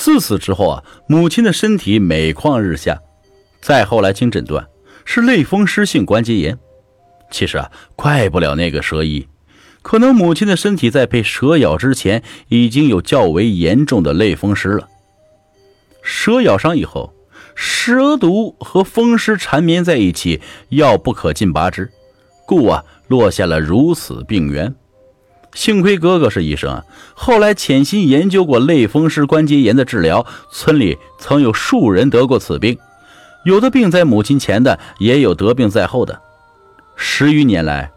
自此之后啊，母亲的身体每况日下。再后来经诊断，是类风湿性关节炎。其实啊，怪不了那个蛇医，可能母亲的身体在被蛇咬之前，已经有较为严重的类风湿了。蛇咬伤以后，蛇毒和风湿缠绵在一起，药不可尽拔之，故啊，落下了如此病源。幸亏哥哥是医生，后来潜心研究过类风湿关节炎的治疗，村里曾有数人得过此病，有的病在母亲前的，也有得病在后的。十余年来，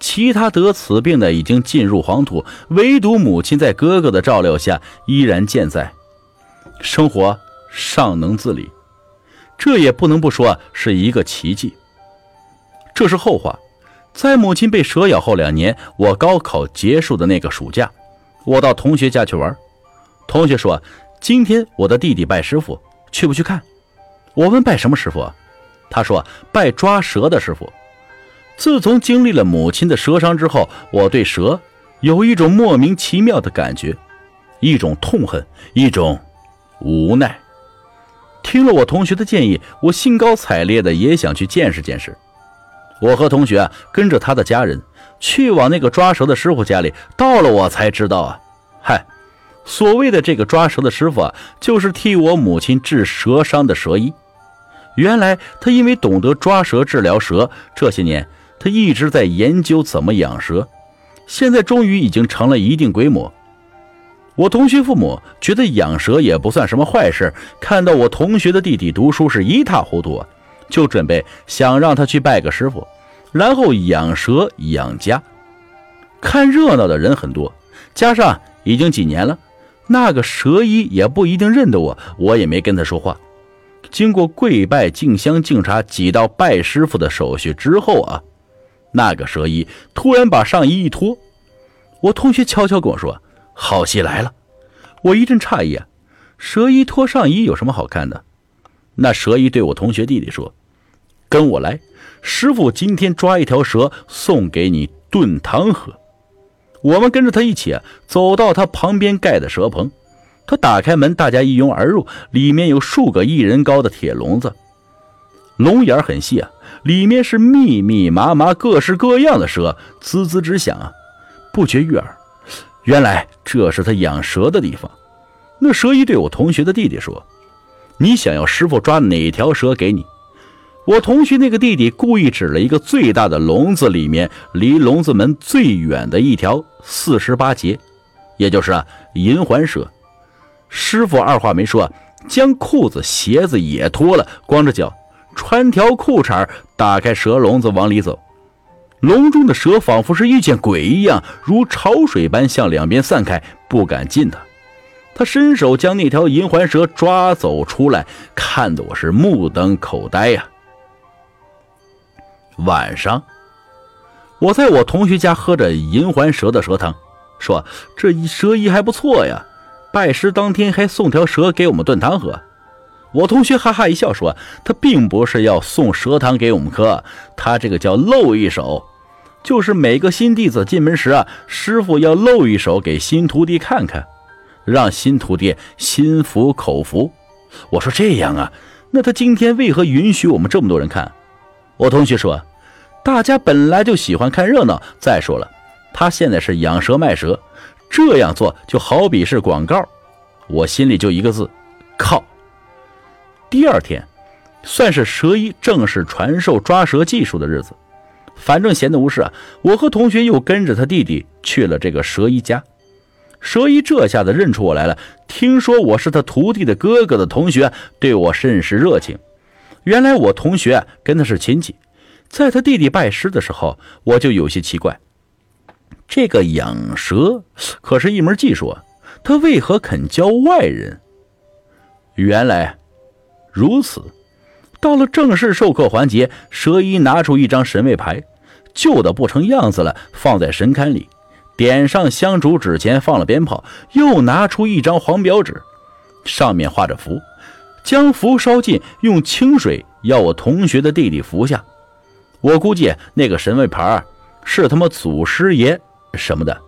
其他得此病的已经进入黄土，唯独母亲在哥哥的照料下依然健在，生活尚能自理，这也不能不说是一个奇迹。这是后话。在母亲被蛇咬后两年，我高考结束的那个暑假，我到同学家去玩。同学说：“今天我的弟弟拜师傅，去不去看？”我问：“拜什么师傅？”他说：“拜抓蛇的师傅。”自从经历了母亲的蛇伤之后，我对蛇有一种莫名其妙的感觉，一种痛恨，一种无奈。听了我同学的建议，我兴高采烈的也想去见识见识。我和同学啊跟着他的家人去往那个抓蛇的师傅家里，到了我才知道啊，嗨，所谓的这个抓蛇的师傅啊，就是替我母亲治蛇伤的蛇医。原来他因为懂得抓蛇治疗蛇，这些年他一直在研究怎么养蛇，现在终于已经成了一定规模。我同学父母觉得养蛇也不算什么坏事，看到我同学的弟弟读书是一塌糊涂啊。就准备想让他去拜个师傅，然后养蛇养家。看热闹的人很多，加上已经几年了，那个蛇医也不一定认得我，我也没跟他说话。经过跪拜、敬香、敬茶几道拜师傅的手续之后啊，那个蛇医突然把上衣一脱。我同学悄悄跟我说：“好戏来了。”我一阵诧异啊，蛇医脱上衣有什么好看的？那蛇医对我同学弟弟说：“跟我来，师傅今天抓一条蛇送给你炖汤喝。”我们跟着他一起啊，走到他旁边盖的蛇棚。他打开门，大家一拥而入。里面有数个一人高的铁笼子，笼眼很细啊，里面是密密麻麻、各式各样的蛇，滋滋直响啊，不绝于耳。原来这是他养蛇的地方。那蛇医对我同学的弟弟说。你想要师傅抓哪条蛇给你？我同学那个弟弟故意指了一个最大的笼子里面，离笼子门最远的一条四十八节，也就是银环蛇。师傅二话没说，将裤子鞋子也脱了，光着脚，穿条裤衩，打开蛇笼子往里走。笼中的蛇仿佛是遇见鬼一样，如潮水般向两边散开，不敢近他。他伸手将那条银环蛇抓走出来，看得我是目瞪口呆呀。晚上，我在我同学家喝着银环蛇的蛇汤，说这蛇医还不错呀，拜师当天还送条蛇给我们炖汤喝。我同学哈哈一笑说：“他并不是要送蛇汤给我们喝，他这个叫露一手，就是每个新弟子进门时啊，师傅要露一手给新徒弟看看。”让新徒弟心服口服。我说这样啊，那他今天为何允许我们这么多人看？我同学说，大家本来就喜欢看热闹。再说了，他现在是养蛇卖蛇，这样做就好比是广告。我心里就一个字：靠。第二天，算是蛇医正式传授抓蛇技术的日子。反正闲得无事啊，我和同学又跟着他弟弟去了这个蛇医家。蛇医这下子认出我来了，听说我是他徒弟的哥哥的同学，对我甚是热情。原来我同学跟他是亲戚，在他弟弟拜师的时候，我就有些奇怪，这个养蛇可是一门技术啊，他为何肯教外人？原来如此。到了正式授课环节，蛇医拿出一张神位牌，旧的不成样子了，放在神龛里。点上香烛，纸钱放了鞭炮，又拿出一张黄表纸，上面画着符，将符烧尽，用清水要我同学的弟弟服下。我估计那个神位牌是他妈祖师爷什么的。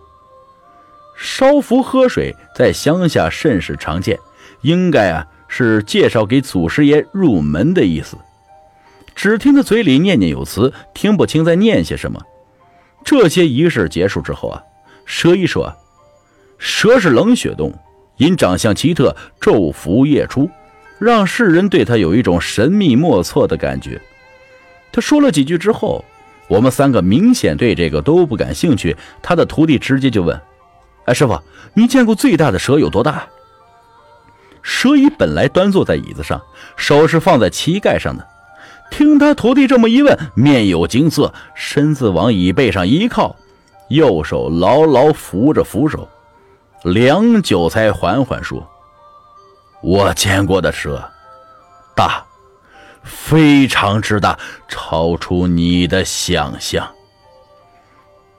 烧符喝水在乡下甚是常见，应该啊是介绍给祖师爷入门的意思。只听他嘴里念念有词，听不清在念些什么。这些仪式结束之后啊，蛇医说：“蛇是冷血动物，因长相奇特，昼伏夜出，让世人对他有一种神秘莫测的感觉。”他说了几句之后，我们三个明显对这个都不感兴趣。他的徒弟直接就问：“哎，师傅，你见过最大的蛇有多大？”蛇医本来端坐在椅子上，手是放在膝盖上的。听他徒弟这么一问，面有惊色，身子往椅背上一靠，右手牢牢扶着扶手，良久才缓缓说：“我见过的蛇，大，非常之大，超出你的想象。”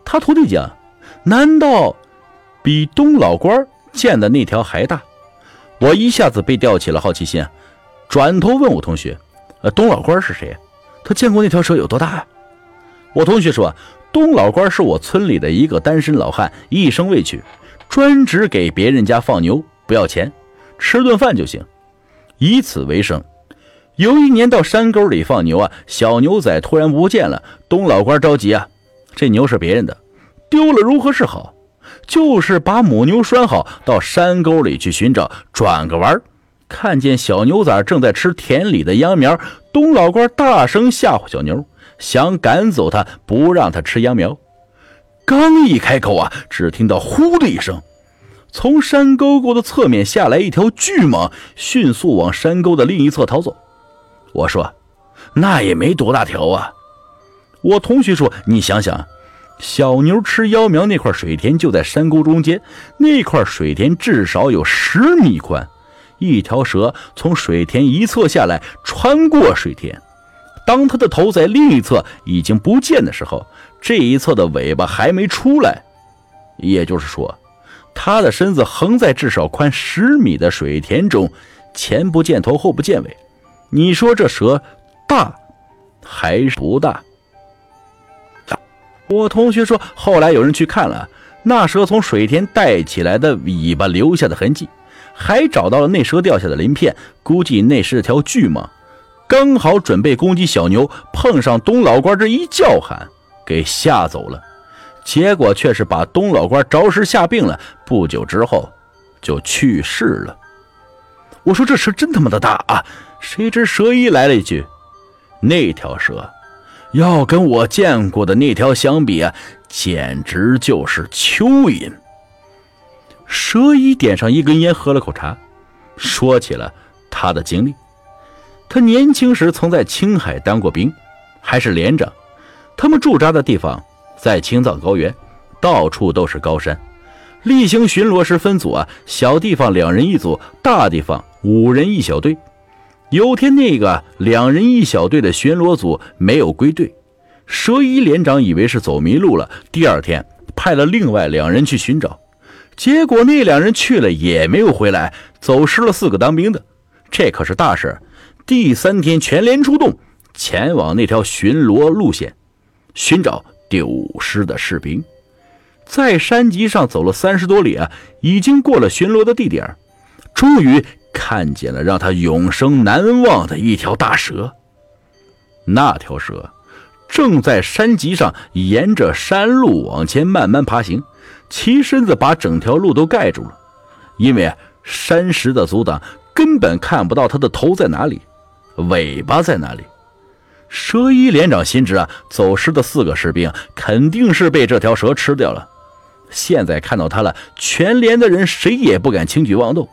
他徒弟讲：“难道比东老官见的那条还大？”我一下子被吊起了好奇心，转头问我同学。呃，东老官是谁？他见过那条蛇有多大呀？我同学说，东老官是我村里的一个单身老汉，一生未娶，专职给别人家放牛，不要钱，吃顿饭就行，以此为生。有一年到山沟里放牛啊，小牛仔突然不见了，东老官着急啊，这牛是别人的，丢了如何是好？就是把母牛拴好，到山沟里去寻找，转个弯。看见小牛仔正在吃田里的秧苗，东老官大声吓唬小牛，想赶走它，不让它吃秧苗。刚一开口啊，只听到“呼”的一声，从山沟沟的侧面下来一条巨蟒，迅速往山沟的另一侧逃走。我说：“那也没多大条啊。”我同学说：“你想想，小牛吃秧苗那块水田就在山沟中间，那块水田至少有十米宽。”一条蛇从水田一侧下来，穿过水田。当它的头在另一侧已经不见的时候，这一侧的尾巴还没出来。也就是说，它的身子横在至少宽十米的水田中，前不见头，后不见尾。你说这蛇大还是不大？我同学说，后来有人去看了，那蛇从水田带起来的尾巴留下的痕迹。还找到了那蛇掉下的鳞片，估计那是条巨蟒，刚好准备攻击小牛，碰上东老官这一叫喊，给吓走了。结果却是把东老官着实吓病了，不久之后就去世了。我说这蛇真他妈的大啊！谁知蛇医来了一句：“那条蛇要跟我见过的那条相比啊，简直就是蚯蚓。”蛇医点上一根烟，喝了口茶，说起了他的经历。他年轻时曾在青海当过兵，还是连长。他们驻扎的地方在青藏高原，到处都是高山。例行巡逻时分组啊，小地方两人一组，大地方五人一小队。有天那个两人一小队的巡逻组没有归队，蛇医连长以为是走迷路了，第二天派了另外两人去寻找。结果那两人去了也没有回来，走失了四个当兵的，这可是大事。第三天全连出动，前往那条巡逻路线，寻找丢失的士兵。在山脊上走了三十多里啊，已经过了巡逻的地点，终于看见了让他永生难忘的一条大蛇。那条蛇正在山脊上沿着山路往前慢慢爬行。其身子把整条路都盖住了，因为山石的阻挡，根本看不到他的头在哪里，尾巴在哪里。蛇医连长心知啊，走失的四个士兵肯定是被这条蛇吃掉了。现在看到他了，全连的人谁也不敢轻举妄动，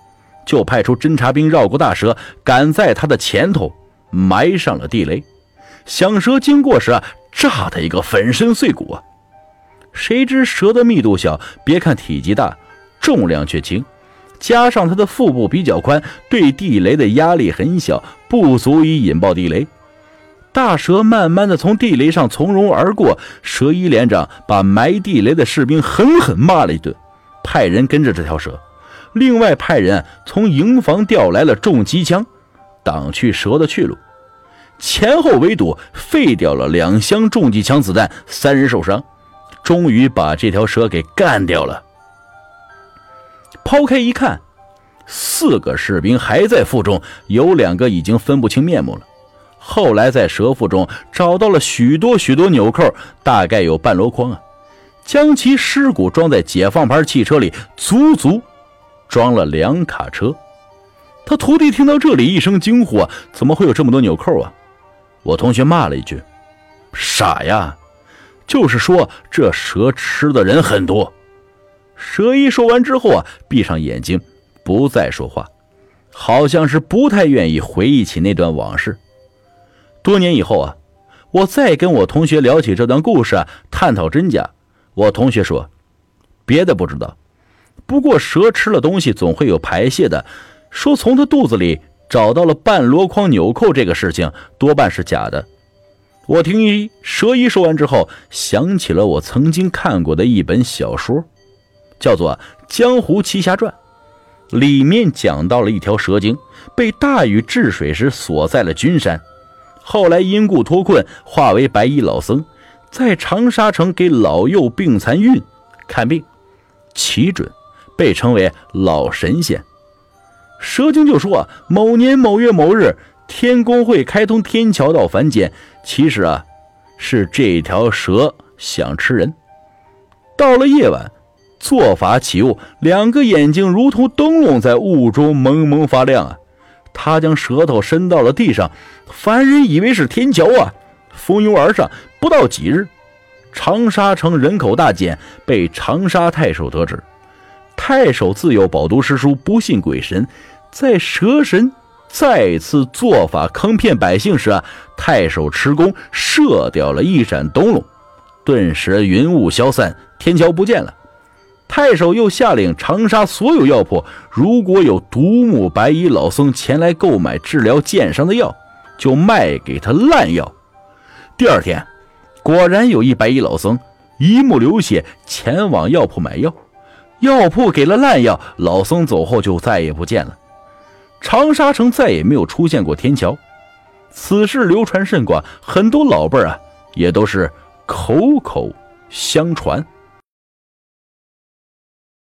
就派出侦察兵绕过大蛇，赶在他的前头埋上了地雷，响蛇经过时啊，炸他一个粉身碎骨啊！谁知蛇的密度小，别看体积大，重量却轻，加上它的腹部比较宽，对地雷的压力很小，不足以引爆地雷。大蛇慢慢的从地雷上从容而过，蛇一连长把埋地雷的士兵狠狠骂了一顿，派人跟着这条蛇，另外派人从营房调来了重机枪，挡去蛇的去路，前后围堵，废掉了两箱重机枪子弹，三人受伤。终于把这条蛇给干掉了。抛开一看，四个士兵还在腹中，有两个已经分不清面目了。后来在蛇腹中找到了许多许多纽扣，大概有半箩筐啊，将其尸骨装在解放牌汽车里，足足装了两卡车。他徒弟听到这里，一声惊呼啊！怎么会有这么多纽扣啊？我同学骂了一句：“傻呀！”就是说这蛇吃的人很多。蛇医说完之后啊，闭上眼睛，不再说话，好像是不太愿意回忆起那段往事。多年以后啊，我再跟我同学聊起这段故事啊，探讨真假。我同学说：“别的不知道，不过蛇吃了东西总会有排泄的。”说从他肚子里找到了半箩筐纽扣，这个事情多半是假的。我听一蛇医说完之后，想起了我曾经看过的一本小说，叫做《江湖奇侠传》，里面讲到了一条蛇精被大禹治水时锁在了君山，后来因故脱困，化为白衣老僧，在长沙城给老幼病残孕看病，奇准，被称为老神仙。蛇精就说啊，某年某月某日，天宫会开通天桥到凡间。其实啊，是这条蛇想吃人。到了夜晚，做法起雾，两个眼睛如同灯笼在雾中蒙蒙发亮啊。他将舌头伸到了地上，凡人以为是天桥啊，蜂拥而上。不到几日，长沙城人口大减，被长沙太守得知。太守自幼饱读诗书，不信鬼神。在蛇神再次做法坑骗百姓时啊，太守持弓射掉了一盏灯笼，顿时云雾消散，天桥不见了。太守又下令长沙所有药铺，如果有独目白衣老僧前来购买治疗箭伤的药，就卖给他烂药。第二天，果然有一白衣老僧一目流血前往药铺买药。药铺给了烂药，老僧走后就再也不见了。长沙城再也没有出现过天桥，此事流传甚广，很多老辈儿啊也都是口口相传。